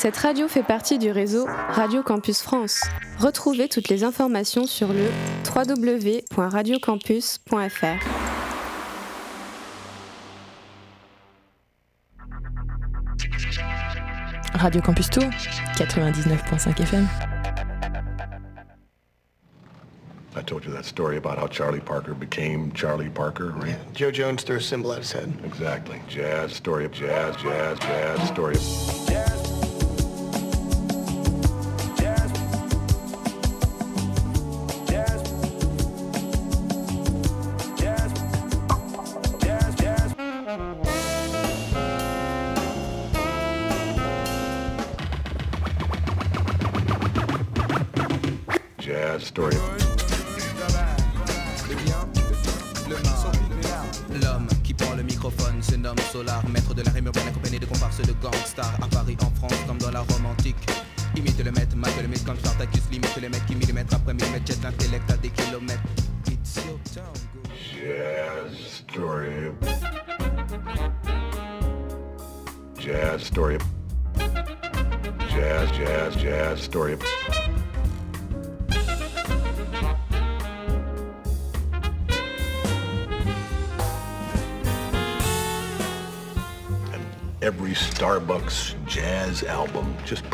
Cette radio fait partie du réseau Radio Campus France. Retrouvez toutes les informations sur le www.radiocampus.fr. Radio Campus Tour, 99.5 FM. I told you that story about how Charlie Parker became Charlie Parker, right? Joe Jones threw a symbol at his head. Exactly. Jazz, story of jazz, jazz, jazz, story of...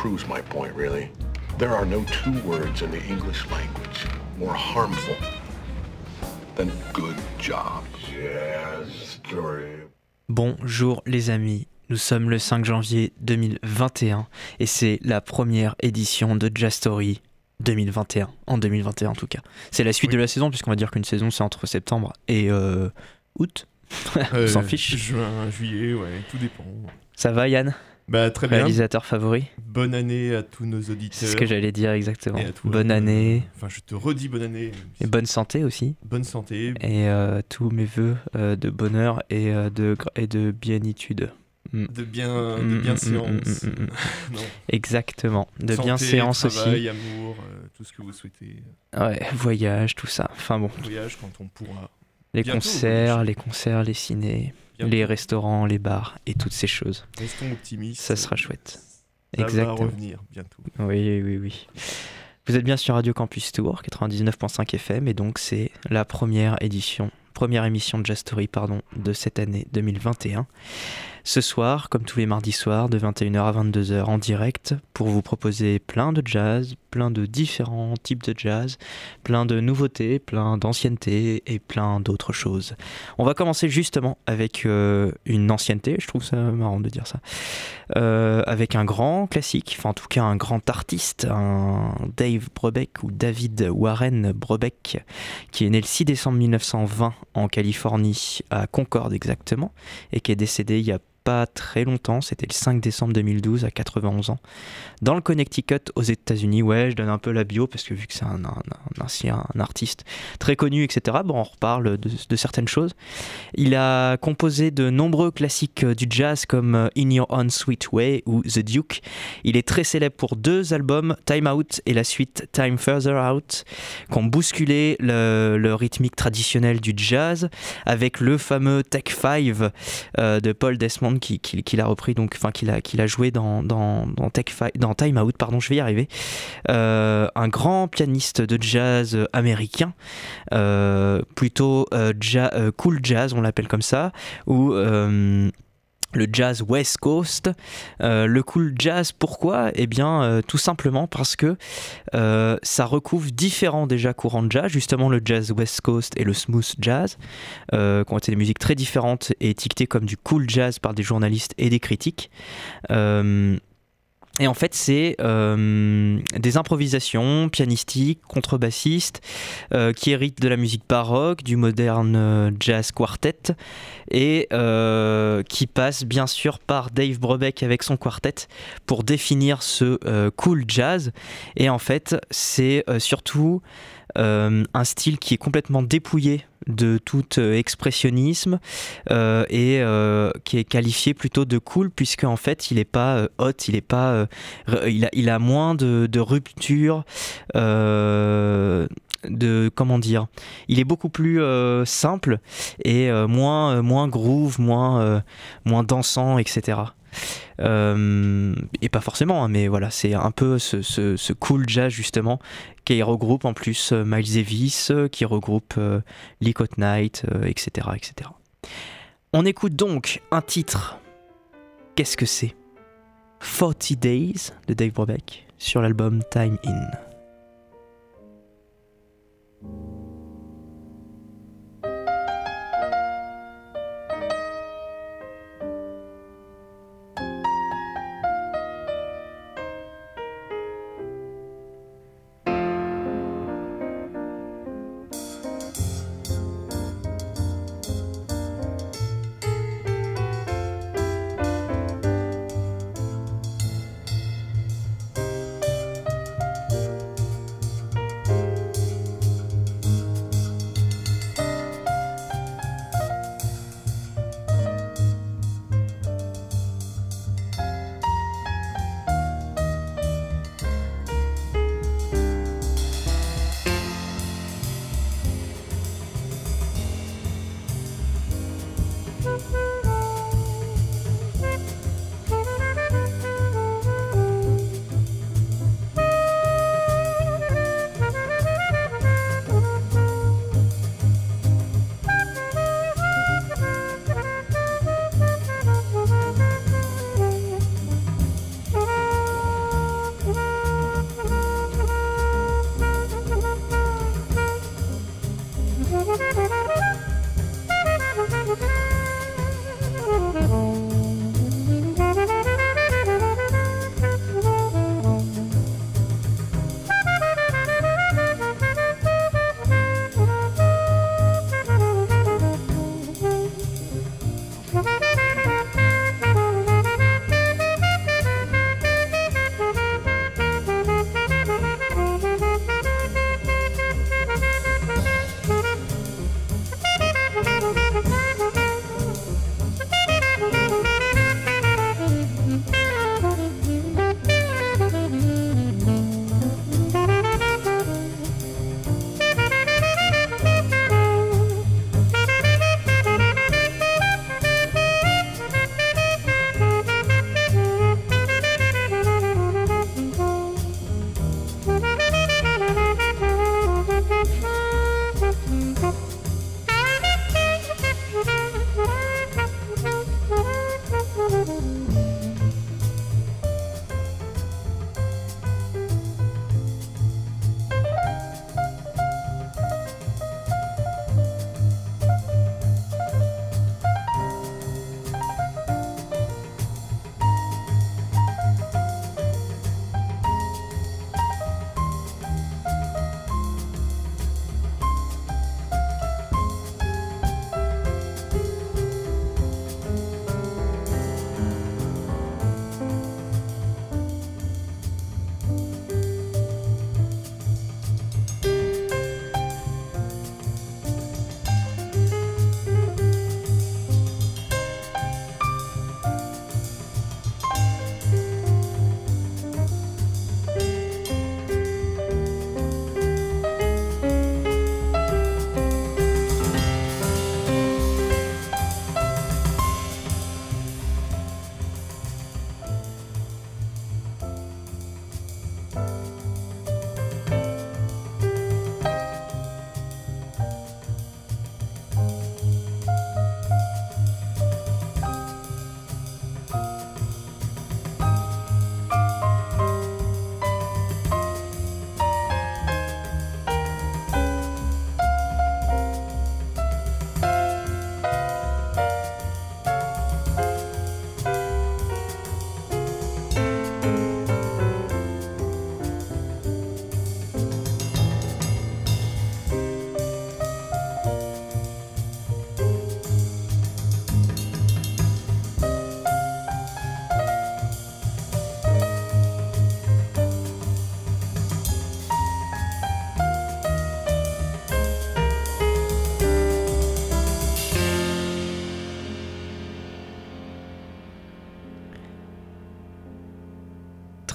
proves my point, really. There are no two words in the English language more harmful than good job. Story. Bonjour les amis, nous sommes le 5 janvier 2021 et c'est la première édition de Jazz Story 2021, en 2021 en tout cas. C'est la suite de la saison puisqu'on va dire qu'une saison c'est entre septembre et euh, août. On s'en Euh, fiche. Juin, juillet, ouais, tout dépend. Ça va Yann? Bah très bien. Réalisateur favori Bonne année à tous nos auditeurs. C'est ce que j'allais dire exactement. Bonne année Enfin, je te redis bonne année. et bonne santé aussi. Bonne santé. Et euh, tous mes voeux euh, de bonheur et, euh, de, et de bienitude. Mm. De bien, de Mm, bien mm, séance. mm, mm, mm, Non. Exactement. De Santé, bien séance travail, amour, euh, tout ce que vous souhaitez. aussi. Ouais, voyage, tout ça. Enfin bon, Voyage quand on pourra. les Bientôt, concerts, les concerts, les Bientôt. Les restaurants, les bars et toutes ces choses. Restons optimistes. Ça sera chouette. Ça Exactement. va revenir bientôt. Oui, oui, oui. Vous êtes bien sur Radio Campus Tour, 99.5 FM, et donc c'est la première édition, première émission de Jazz Story, pardon, de cette année 2021. Ce soir, comme tous les mardis soirs, de 21h à 22h en direct, pour vous proposer plein de jazz, plein de différents types de jazz, plein de nouveautés, plein d'anciennetés et plein d'autres choses. On va commencer justement avec euh, une ancienneté, je trouve ça marrant de dire ça, euh, avec un grand classique, enfin en tout cas un grand artiste, un Dave Brubeck ou David Warren Brubeck, qui est né le 6 décembre 1920 en Californie, à Concorde exactement, et qui est décédé il y a pas très longtemps, c'était le 5 décembre 2012 à 91 ans, dans le Connecticut aux États-Unis. Ouais, je donne un peu la bio parce que vu que c'est un, un, un ancien un artiste très connu, etc., bon, on reparle de, certaines choses. Il a composé de nombreux classiques euh, du jazz comme euh, In Your Own Sweet Way ou The Duke. Il est très célèbre pour deux albums, Time Out et la suite Time Further Out, qui ont bousculé le, le rythmique traditionnel du jazz avec le fameux Tech 5 euh, de Paul Desmond qui, qui, qui l'a repris, donc, enfin, qu'il a, qu'il a joué dans, dans, dans, Tech dans Time Out, pardon, je vais y arriver. Euh, un grand pianiste de jazz américain, euh, plutôt euh, cool jazz, on l'appelle comme ça, ou le jazz West Coast. Euh, le cool jazz, pourquoi? Eh bien, euh, tout simplement parce que euh, ça recouvre différents déjà courants de jazz, justement le jazz West Coast et le smooth jazz, qui ont été des musiques très différentes et étiquetées comme du cool jazz par des journalistes et des critiques. Et en fait, c'est euh, des improvisations pianistiques, contrebassistes, euh, qui héritent de la musique baroque, du moderne euh, jazz quartet, et qui passent bien sûr par Dave Brubeck avec son quartet pour définir ce cool jazz. Et en fait, c'est surtout euh, un style qui est complètement dépouillé de tout euh, expressionnisme euh, et qui est qualifié plutôt de cool puisque en fait il est pas hot, il est pas, il a, moins de, de rupture, de comment dire, il est beaucoup plus simple et moins moins groove, moins moins dansant, etc. Euh, et pas forcément, hein, mais voilà, c'est un peu ce, cool jazz justement qui regroupe en plus euh, Miles Davis, euh, qui regroupe Lee Knight, etc., etc. On écoute donc un titre. Qu'est-ce que c'est? 40 Days de Dave Brubeck sur l'album Time In.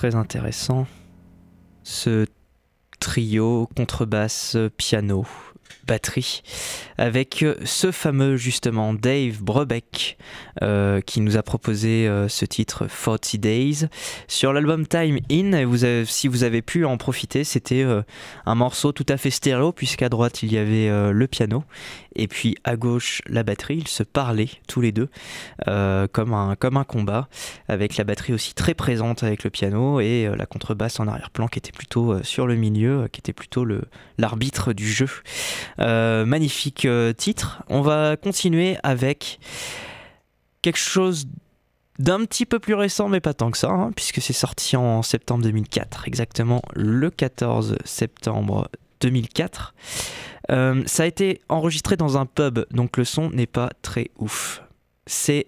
Très intéressant. Ce trio contrebasse piano batterie avec euh, ce fameux justement Dave Brebeck euh, qui nous a proposé euh, ce titre 40 Days sur l'album Time In. Si vous avez pu en profiter c'était un morceau tout à fait stéréo puisqu'à droite il y avait le piano. Et puis à gauche la batterie. Ils se parlaient tous les deux comme, un, comme un combat avec la batterie aussi très présente avec le piano et la contrebasse en arrière-plan qui était plutôt sur le milieu qui était plutôt l'arbitre du jeu magnifique euh, titre. On va continuer avec quelque chose d'un petit peu plus récent, mais pas tant que ça, hein, puisque c'est sorti en septembre 2004, exactement le 14 septembre 2004. Euh, ça a été enregistré dans un pub, donc le son n'est pas très ouf. C'est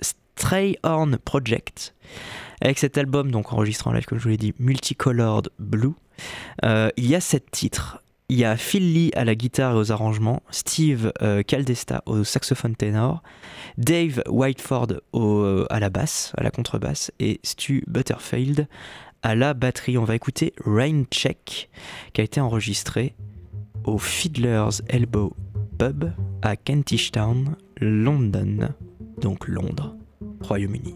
Stray Horn Project, avec cet album, donc enregistré en live, comme je vous l'ai dit, Multicolored Blue. Euh, il y a sept titres. Il y a Phil Lee à la guitare et aux arrangements, Steve euh, Caldesta au saxophone ténor, Dave Whiteford euh, à la basse, à la contrebasse, et Stu Butterfield à la batterie. On va écouter Rain Check, qui a été enregistré au Fiddler's Elbow Pub à Kentish Town, London, donc Londres, Royaume-Uni.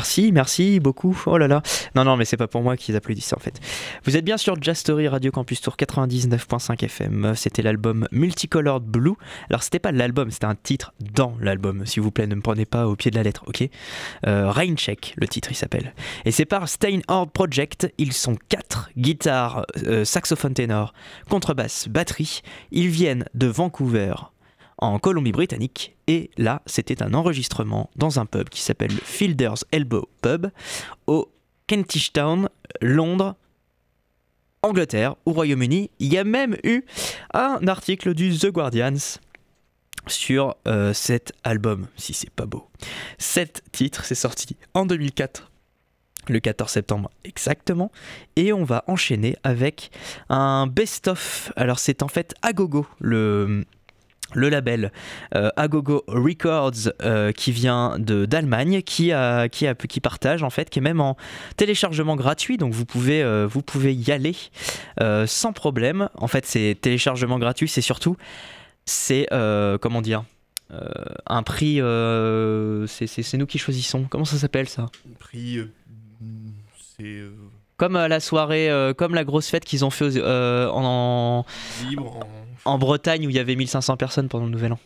Merci, merci beaucoup. Oh là là. Non, non, mais c'est pas pour moi qu'ils applaudissent en fait. Vous êtes bien sur Jazz Story Radio Campus Tour 99.5 FM. C'était l'album Multicolored Blue. Alors, c'était pas l'album, c'était un titre dans l'album. S'il vous plaît, ne me prenez pas au pied de la lettre, ok? Euh, Rain Check, le titre, il s'appelle. Et c'est par Steinhard Project. Ils sont quatre guitares, euh, saxophone ténor, contrebasse, batterie. Ils viennent de Vancouver, en Colombie-Britannique. Et là, c'était un enregistrement dans un pub qui s'appelle le Fielder's Elbow Pub au Kentish Town, Londres, Angleterre, au Royaume-Uni. Il y a même eu un article du The Guardians sur euh, cet album, si c'est pas beau. Cet titre, c'est sorti en 2004 le 14 septembre exactement. Et on va enchaîner avec un best-of. Alors c'est en fait Agogo, le, le label euh, Agogo Records euh, qui vient de d'Allemagne qui a, qui a qui partage en fait qui est même en téléchargement gratuit. Donc vous pouvez euh, vous pouvez y aller sans problème. En fait c'est téléchargement gratuit. C'est surtout c'est comment dire un prix c'est- nous qui choisissons. Comment ça s'appelle ça? Prix, c'est comme la soirée comme la grosse fête qu'ils ont fait aux- en, libre, en Bretagne où il y avait 1500 personnes pendant le nouvel an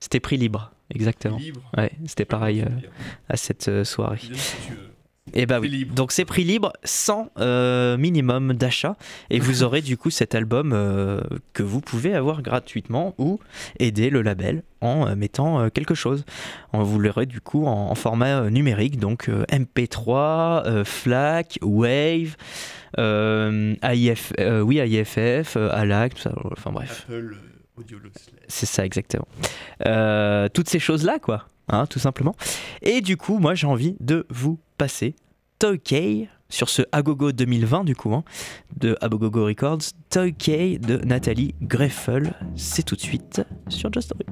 c'était prix libre exactement en libre. ouais c'était pareil euh, à cette euh, soirée. Et bah oui. Donc c'est prix libre sans euh, minimum d'achat et vous aurez du coup cet album euh, que vous pouvez avoir gratuitement ou aider le label en euh, mettant quelque chose. On vous l'aurez du coup en, en format numérique donc euh, MP3, euh, FLAC, Wave, AIF, euh, oui AIFF, euh, ALAC, tout ça. Enfin bref. Apple euh. C'est ça exactement. Euh, toutes ces choses-là, quoi, hein, tout simplement. Et du coup, moi, j'ai envie de vous passer Toy K sur ce Agogo 2020, du coup, hein, de Agogo Records. Toy K de Nathalie Greffel. C'est tout de suite sur Just Story.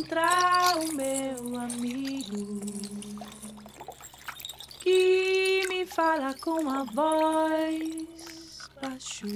Encontrar o meu amigo que me fala com a voz baixo.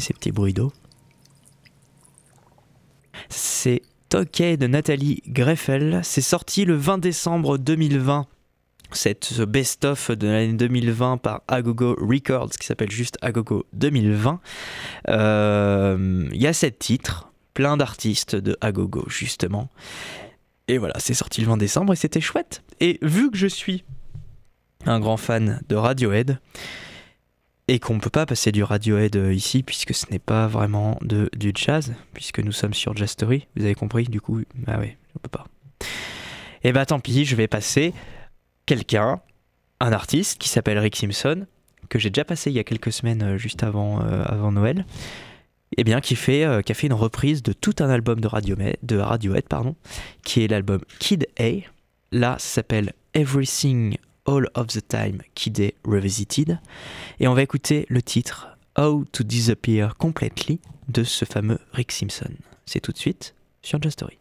Ces petits bruits d'eau C'est Tokay de Nathalie Greffel. C'est sorti le 20 décembre 2020. Cette ce best-of de l'année 2020 par Agogo Records qui s'appelle juste Agogo 2020. Euh, Il y a sept titres, plein d'artistes de Agogo justement. Et voilà, c'est sorti le 20 décembre et c'était chouette. Et vu que je suis un grand fan de Radiohead, et qu'on ne peut pas passer du Radiohead euh, ici puisque ce n'est pas vraiment de, du jazz, puisque nous sommes sur Jazz Story, vous avez compris, du coup, ah ouais, on peut pas. Et bah tant pis, je vais passer quelqu'un, un artiste qui s'appelle Rick Simpson, que j'ai déjà passé il y a quelques semaines euh, juste avant, euh, avant Noël, et bien qui, fait, qui a fait une reprise de tout un album de, Radiohead, de Radiohead, pardon, qui est l'album Kid A. Là, ça s'appelle Everything All of the Time Kid Revisited. Et on va écouter le titre How to Disappear Completely de ce fameux Rick Simpson. C'est tout de suite sur Just Story.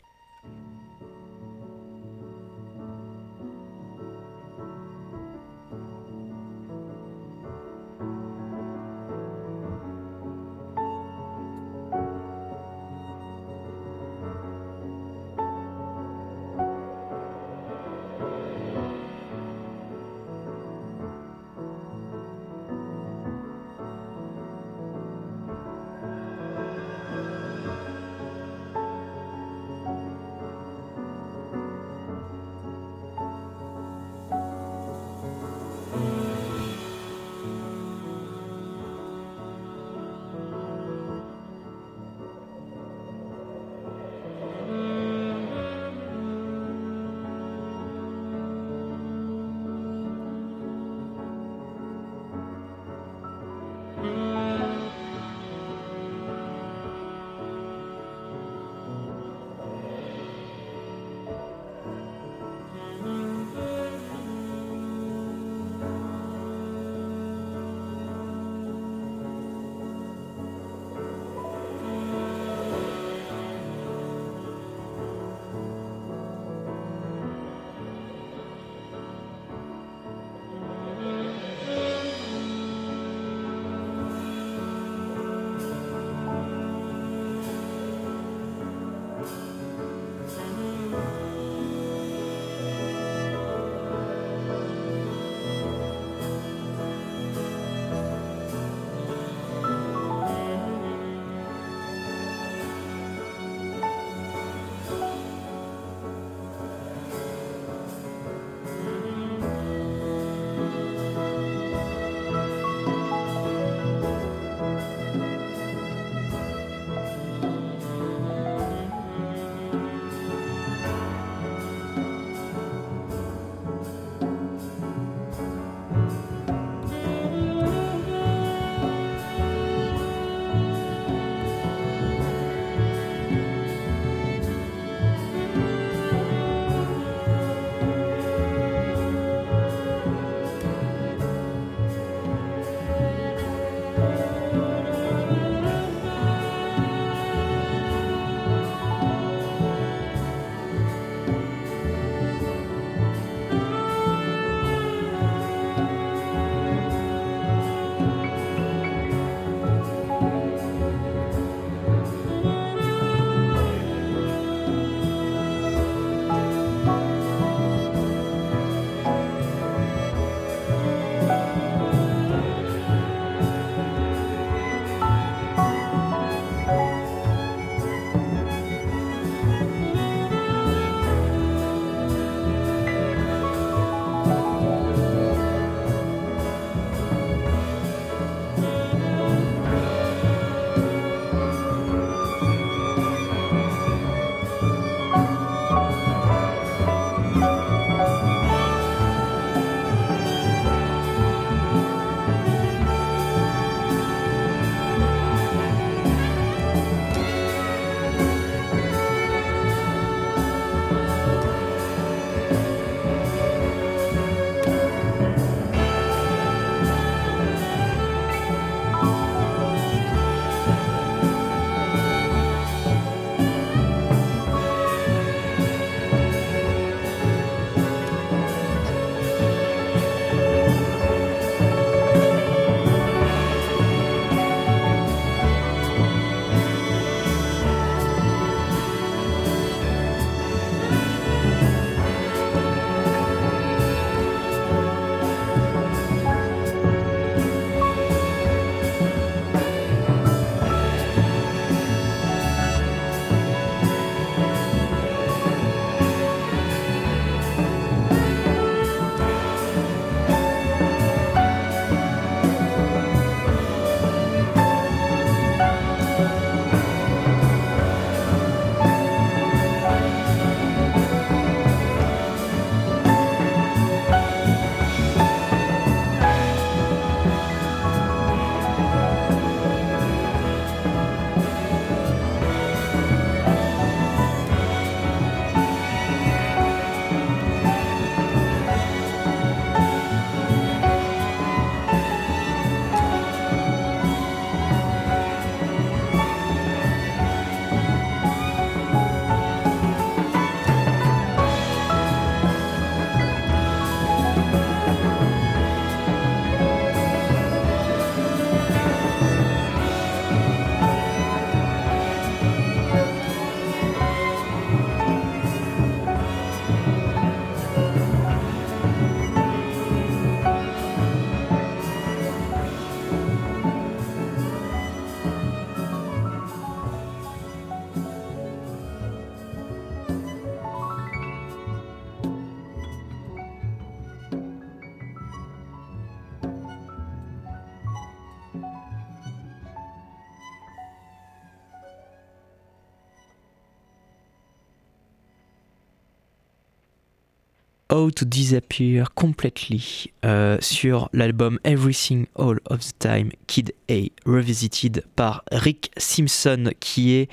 How to Disappear Completely euh, sur l'album Everything All of the Time Kid A Revisited par Rick Simpson qui est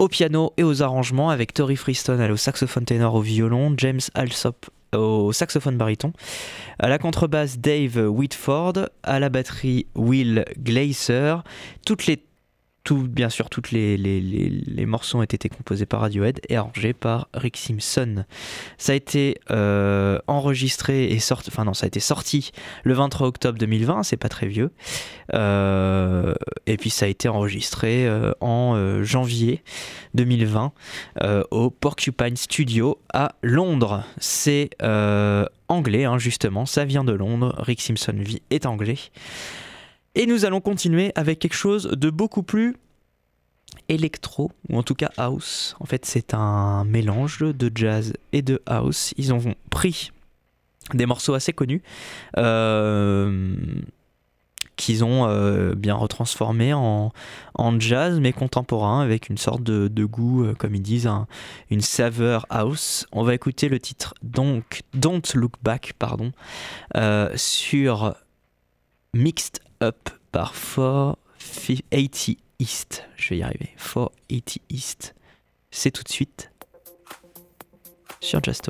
au piano et aux arrangements avec Tori Freestone au saxophone ténor au violon, James Alsop au saxophone baryton, à la contrebasse Dave Whitford, à la batterie Will Glaser. Toutes les tout, bien sûr, tous les, les, les, morceaux ont été composés par Radiohead et arrangés par Rick Simpson. Ça a été euh, enregistré et sorti, enfin non, ça a été sorti le 23 octobre 2020, c'est pas très vieux. Euh, et puis ça a été enregistré euh, en janvier 2020 euh, au Porcupine Studio à Londres. C'est anglais, hein, justement, ça vient de Londres. Rick Simpson vit est anglais. Et nous allons continuer avec quelque chose de beaucoup plus électro, ou en tout cas house. En fait, c'est un mélange de jazz et de house. Ils ont pris des morceaux assez connus. Euh, qu'ils ont euh, bien retransformés en, jazz mais contemporain avec une sorte de, goût, euh, comme ils disent, un, une saveur house. On va écouter le titre donc Don't Look Back pardon, sur Mixed Up par 480 East. Je vais y arriver. 480 East. C'est tout de suite sur Jazz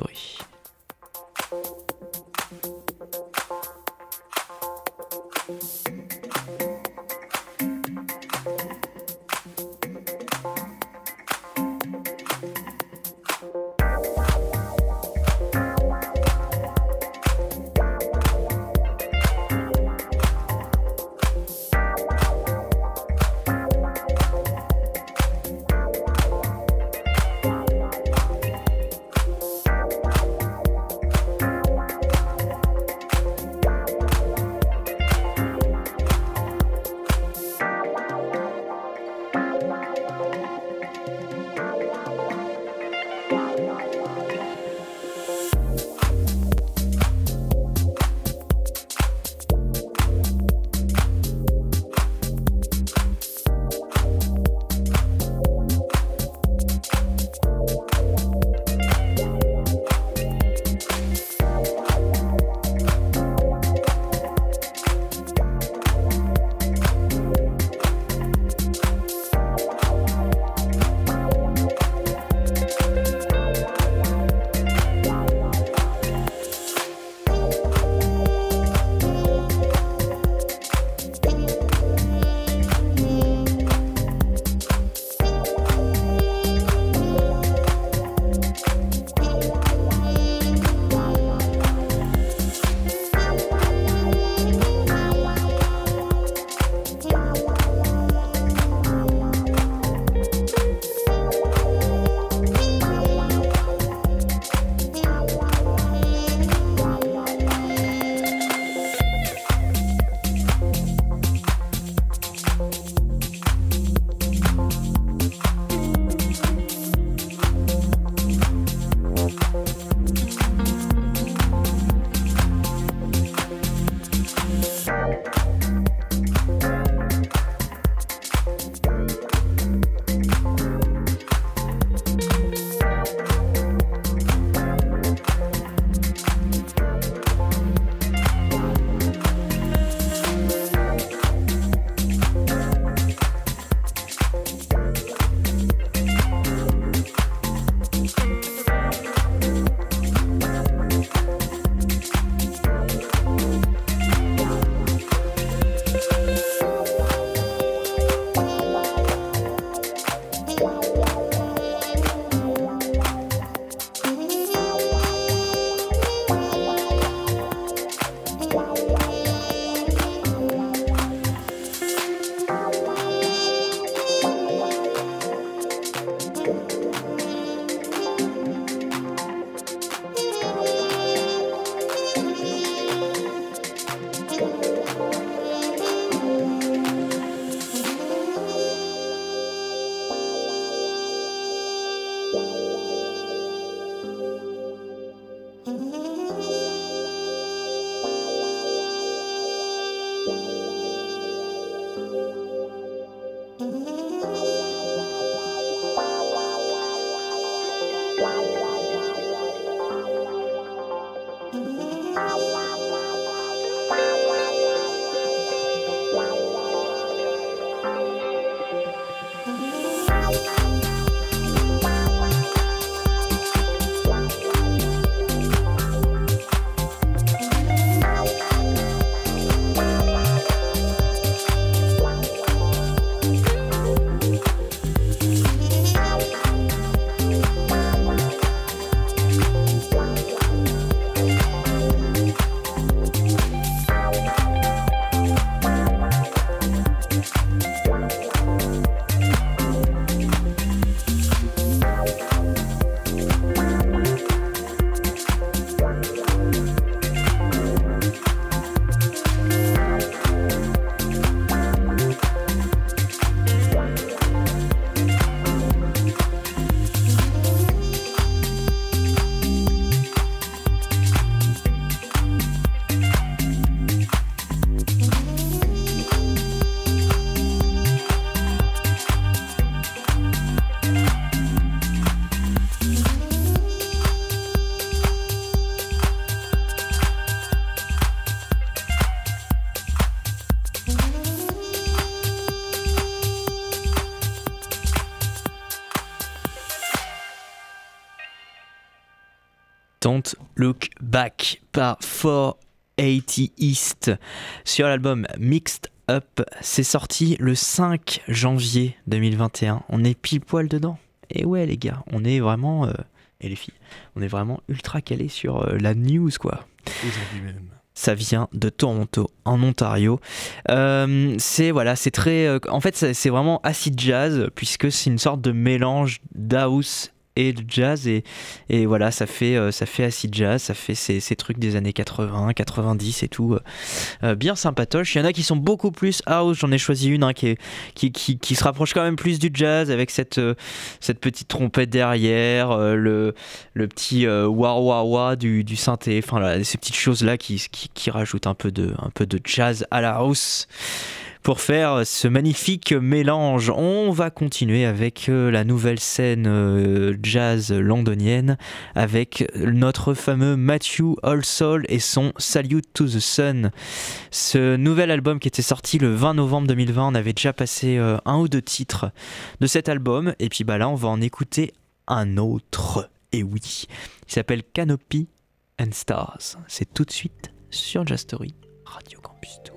Don't Look Back par 480 East sur l'album Mixed Up. C'est sorti le 5 janvier 2021. On est pile poil dedans. Et ouais les gars, on est vraiment... euh, et les filles, on est vraiment ultra calé sur euh, la news quoi. Aujourd'hui même. Ça vient de Toronto, en Ontario. Euh, c'est voilà, c'est très. euh, en fait, c'est c'est vraiment acid jazz puisque c'est une sorte de mélange d'house et de jazz et, et voilà, ça fait euh, ça fait acid jazz, ça fait ces, ces trucs des années 80, 90 et tout, euh, euh, bien sympatoche. Il y en a qui sont beaucoup plus house. J'en ai choisi une hein, qui, qui, qui se rapproche quand même plus du jazz avec cette cette petite trompette derrière, le le petit euh, wah wah du, du synthé, enfin ces petites choses là qui, qui, qui rajoutent un peu de un peu de jazz à la house pour faire ce magnifique mélange. On va continuer avec euh, la nouvelle scène euh, jazz londonienne avec notre fameux Matthew Allsall et son Salute to the Sun. Ce nouvel album qui était sorti le 20 novembre 2020, on avait déjà passé euh, un ou deux titres de cet album et puis bah là on va en écouter un autre. Et oui, il s'appelle Canopy and Stars. C'est tout de suite sur Jazz Story, Radio Campus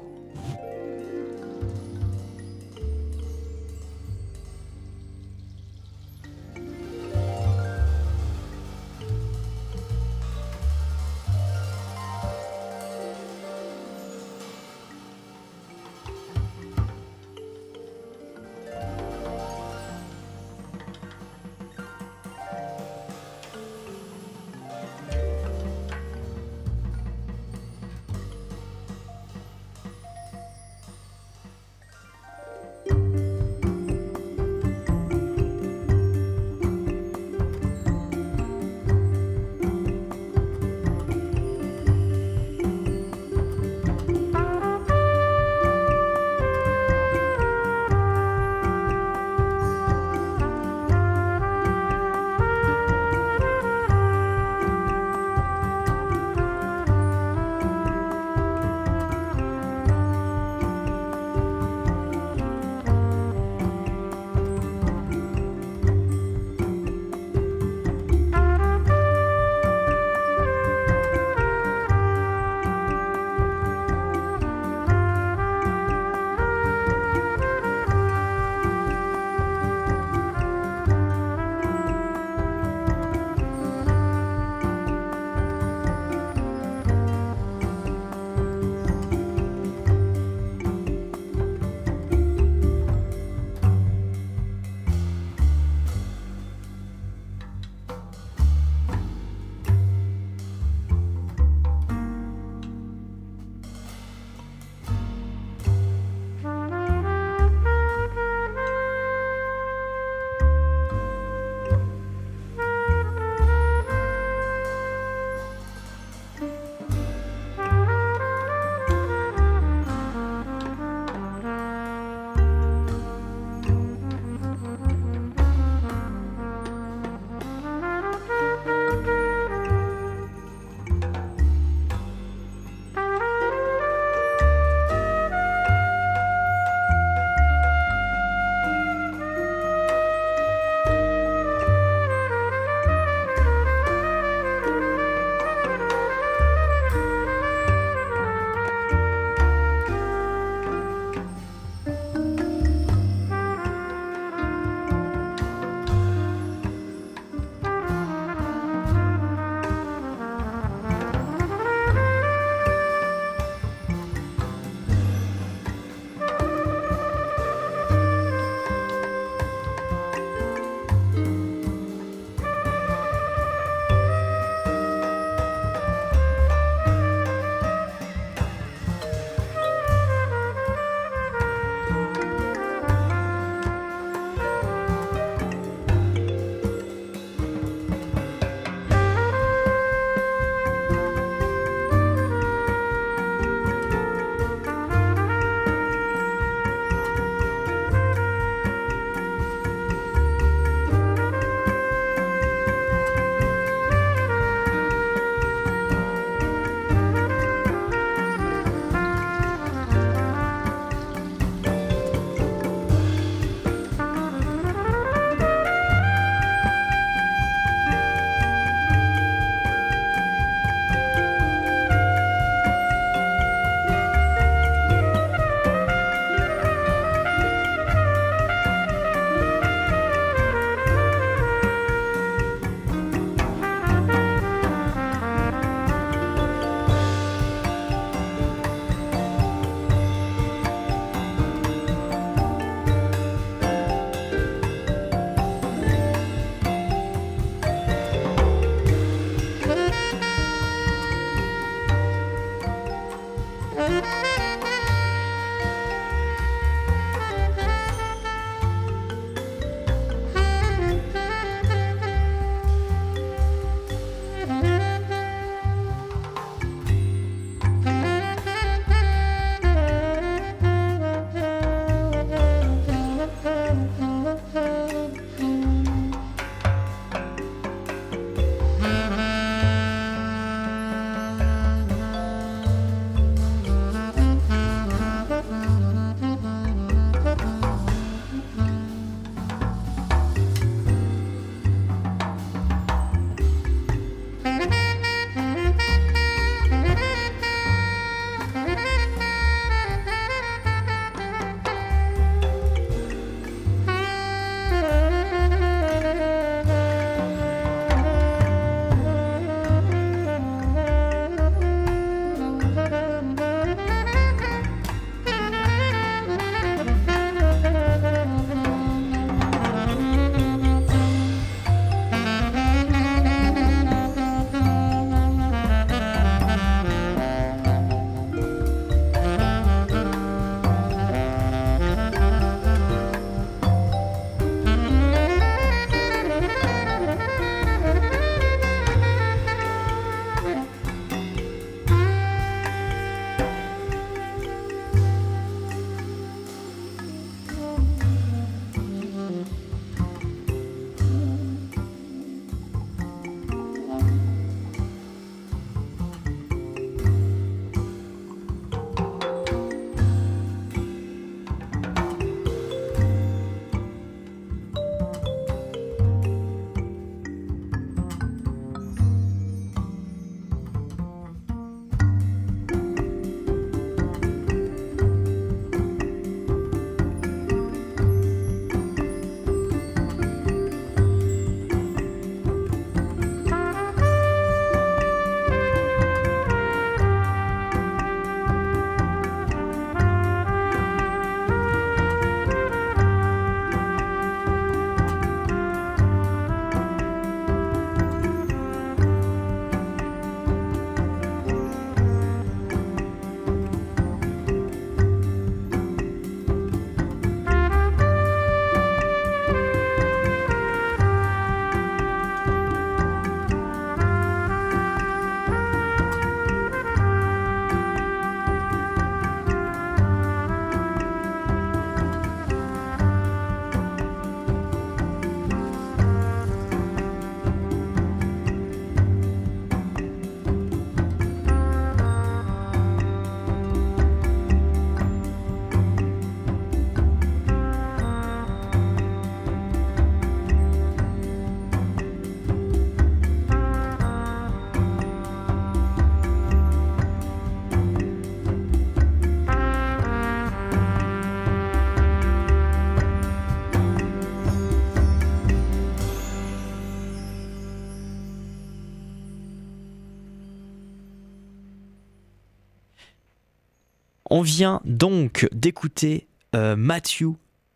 vient donc d'écouter euh, Matthew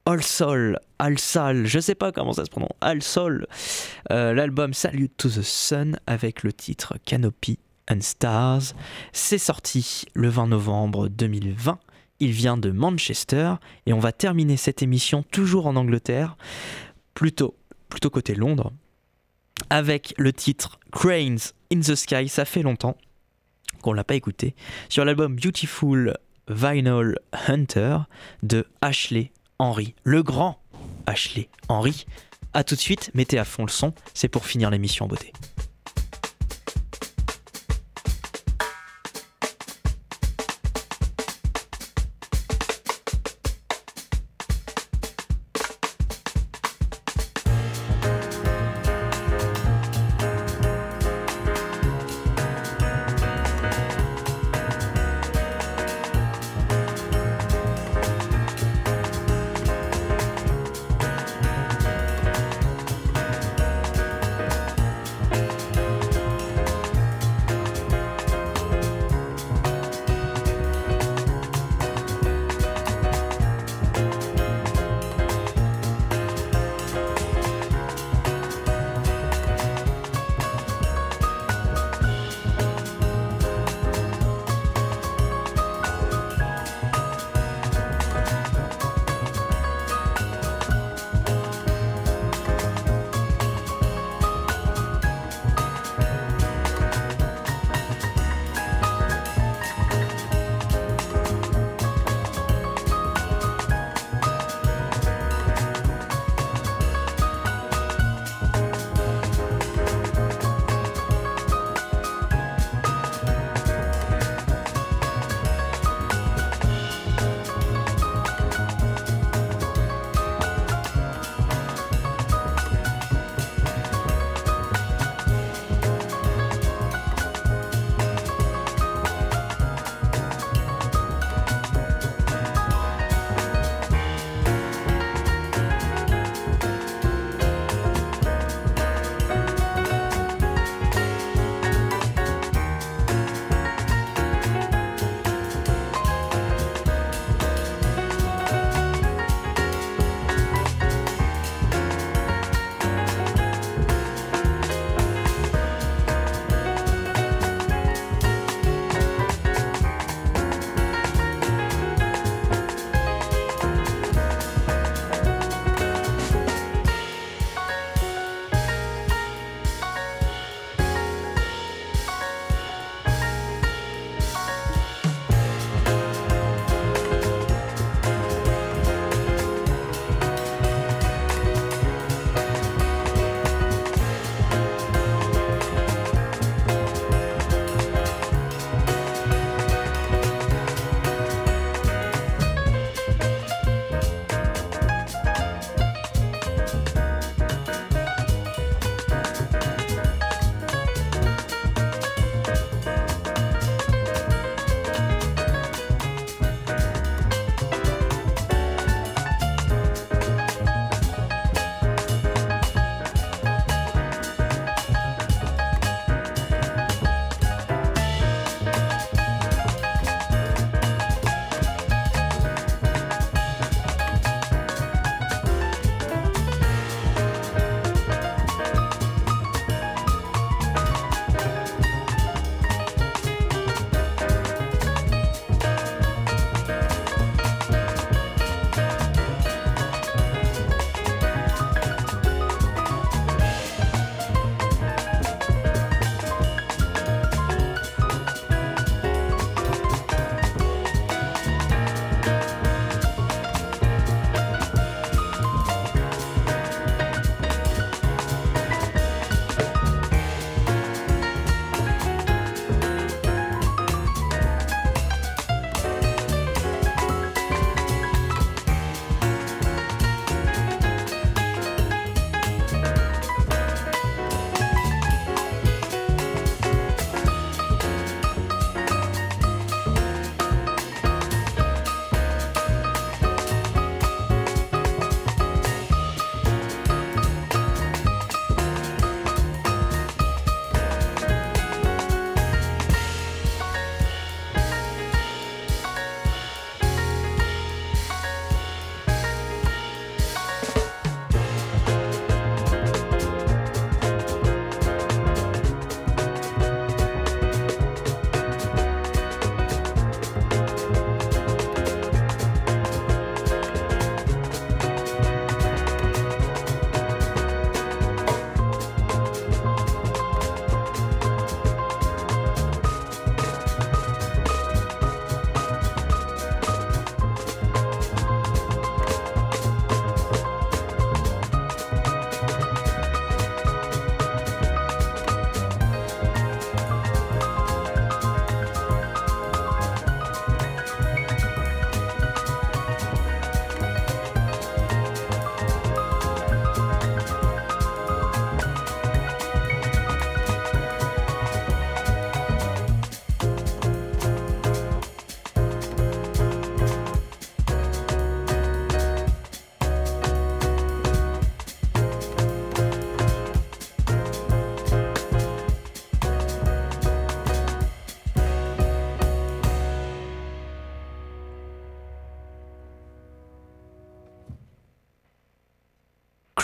Alsol, Alsal, je sais pas comment ça se prononce, Alsol, euh, l'album Salute to the Sun avec le titre Canopy and Stars. C'est sorti le 20 novembre 2020. Il vient de Manchester et on va terminer cette émission toujours en Angleterre, plutôt, plutôt côté Londres, avec le titre Cranes in the Sky. Ça fait longtemps qu'on l'a pas écouté sur l'album Beautiful Vinyl Hunter de Ashley Henry, le grand Ashley Henry. A tout de suite, mettez à fond le son, c'est pour finir l'émission beauté.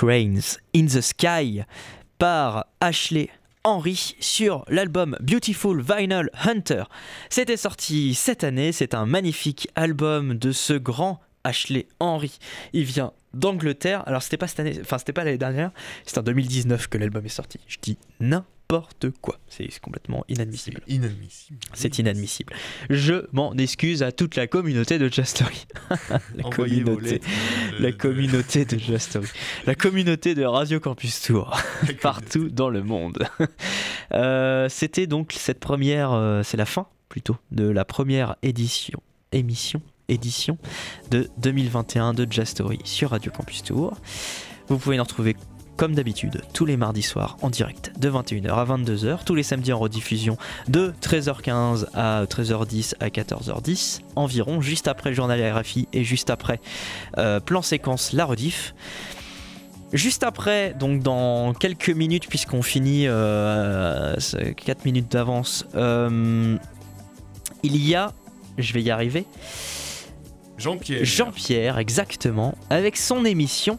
Cranes in the Sky par Ashley Henry sur l'album Beautiful Vinyl Hunter. C'était sorti cette année, c'est un magnifique album de ce grand Ashley Henry. Il vient d'Angleterre. Alors c'était pas cette année, enfin c'était pas l'année dernière, c'est en 2019 que l'album est sorti. Je dis n'importe quoi, c'est complètement inadmissible. Inadmissible. C'est inadmissible. Je m'en excuse à toute la communauté de Jastory. la communauté, la communauté de Jastory. La communauté de Radio Campus Tour. partout dans le monde. Euh, C'était donc cette première, euh, c'est la fin plutôt de la première édition, émission, édition de 2021 de Jazz Story sur Radio Campus Tour. Vous pouvez nous retrouver comme d'habitude tous les mardis soirs en direct de 21h à 22h, tous les samedis en rediffusion de 13h15 à 13h10 à 14h10 environ, juste après le journal RFI et juste après euh, plan séquence la rediff. Juste après, donc dans quelques minutes, puisqu'on finit euh, 4 minutes d'avance, euh, il y a, je vais y arriver, Jean-Pierre. Jean-Pierre, exactement, avec son émission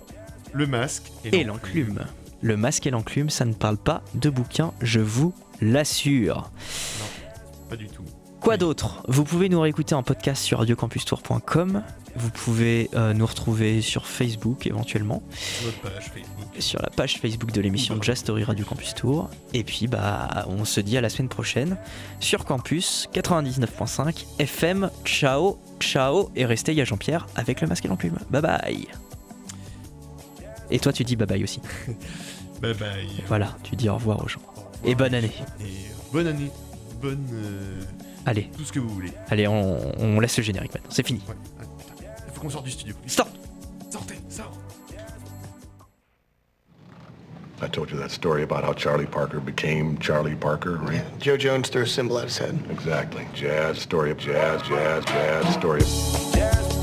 Le masque et l'enclume. Le masque et l'enclume, ça ne parle pas de bouquin, je vous l'assure. Pas du tout. Quoi d'autre? Vous pouvez nous réécouter en podcast sur radiocampustour.com. Vous pouvez euh, nous retrouver sur Facebook éventuellement, Sur page Facebook. sur la page Facebook de l'émission Jazz Story Radio Campus Tour. Et puis bah on se dit à la semaine prochaine sur Campus 99.5 FM. Ciao, ciao et restez, il y a Jean-Pierre avec le masque et l'enclume. Bye bye. Et toi tu dis bye bye aussi. Bye bye. Voilà, tu dis au revoir aux gens. Revoir. Et bonne année. Et bonne année. Bonne. euh, Allez, tout ce que vous voulez. allez, on, on laisse le générique maintenant. C'est fini. Ouais. Il faut qu'on sorte du studio. Stop Sortez, sort. I told you that story about how Charlie Parker became Charlie Parker, right? Joe Jones threw a symbol at his head. Exactly. Jazz, story of jazz, jazz, jazz, story of... Jazz,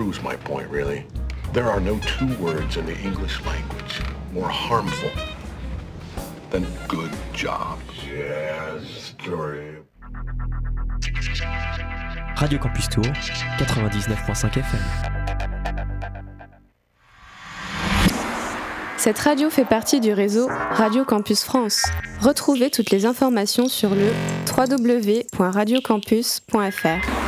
proves my point, really. There are no two words in the English language more harmful than good job. Jazz story. Radio Campus Tour 99.5 FM. Cette radio fait partie du réseau Radio Campus France. Retrouvez toutes les informations sur le www.radiocampus.fr.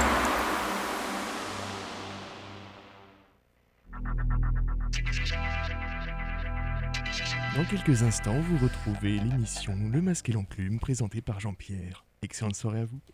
Dans quelques instants, vous retrouvez l'émission Le Masque et l'Enclume présentée par Jean-Pierre. Excellente soirée à vous.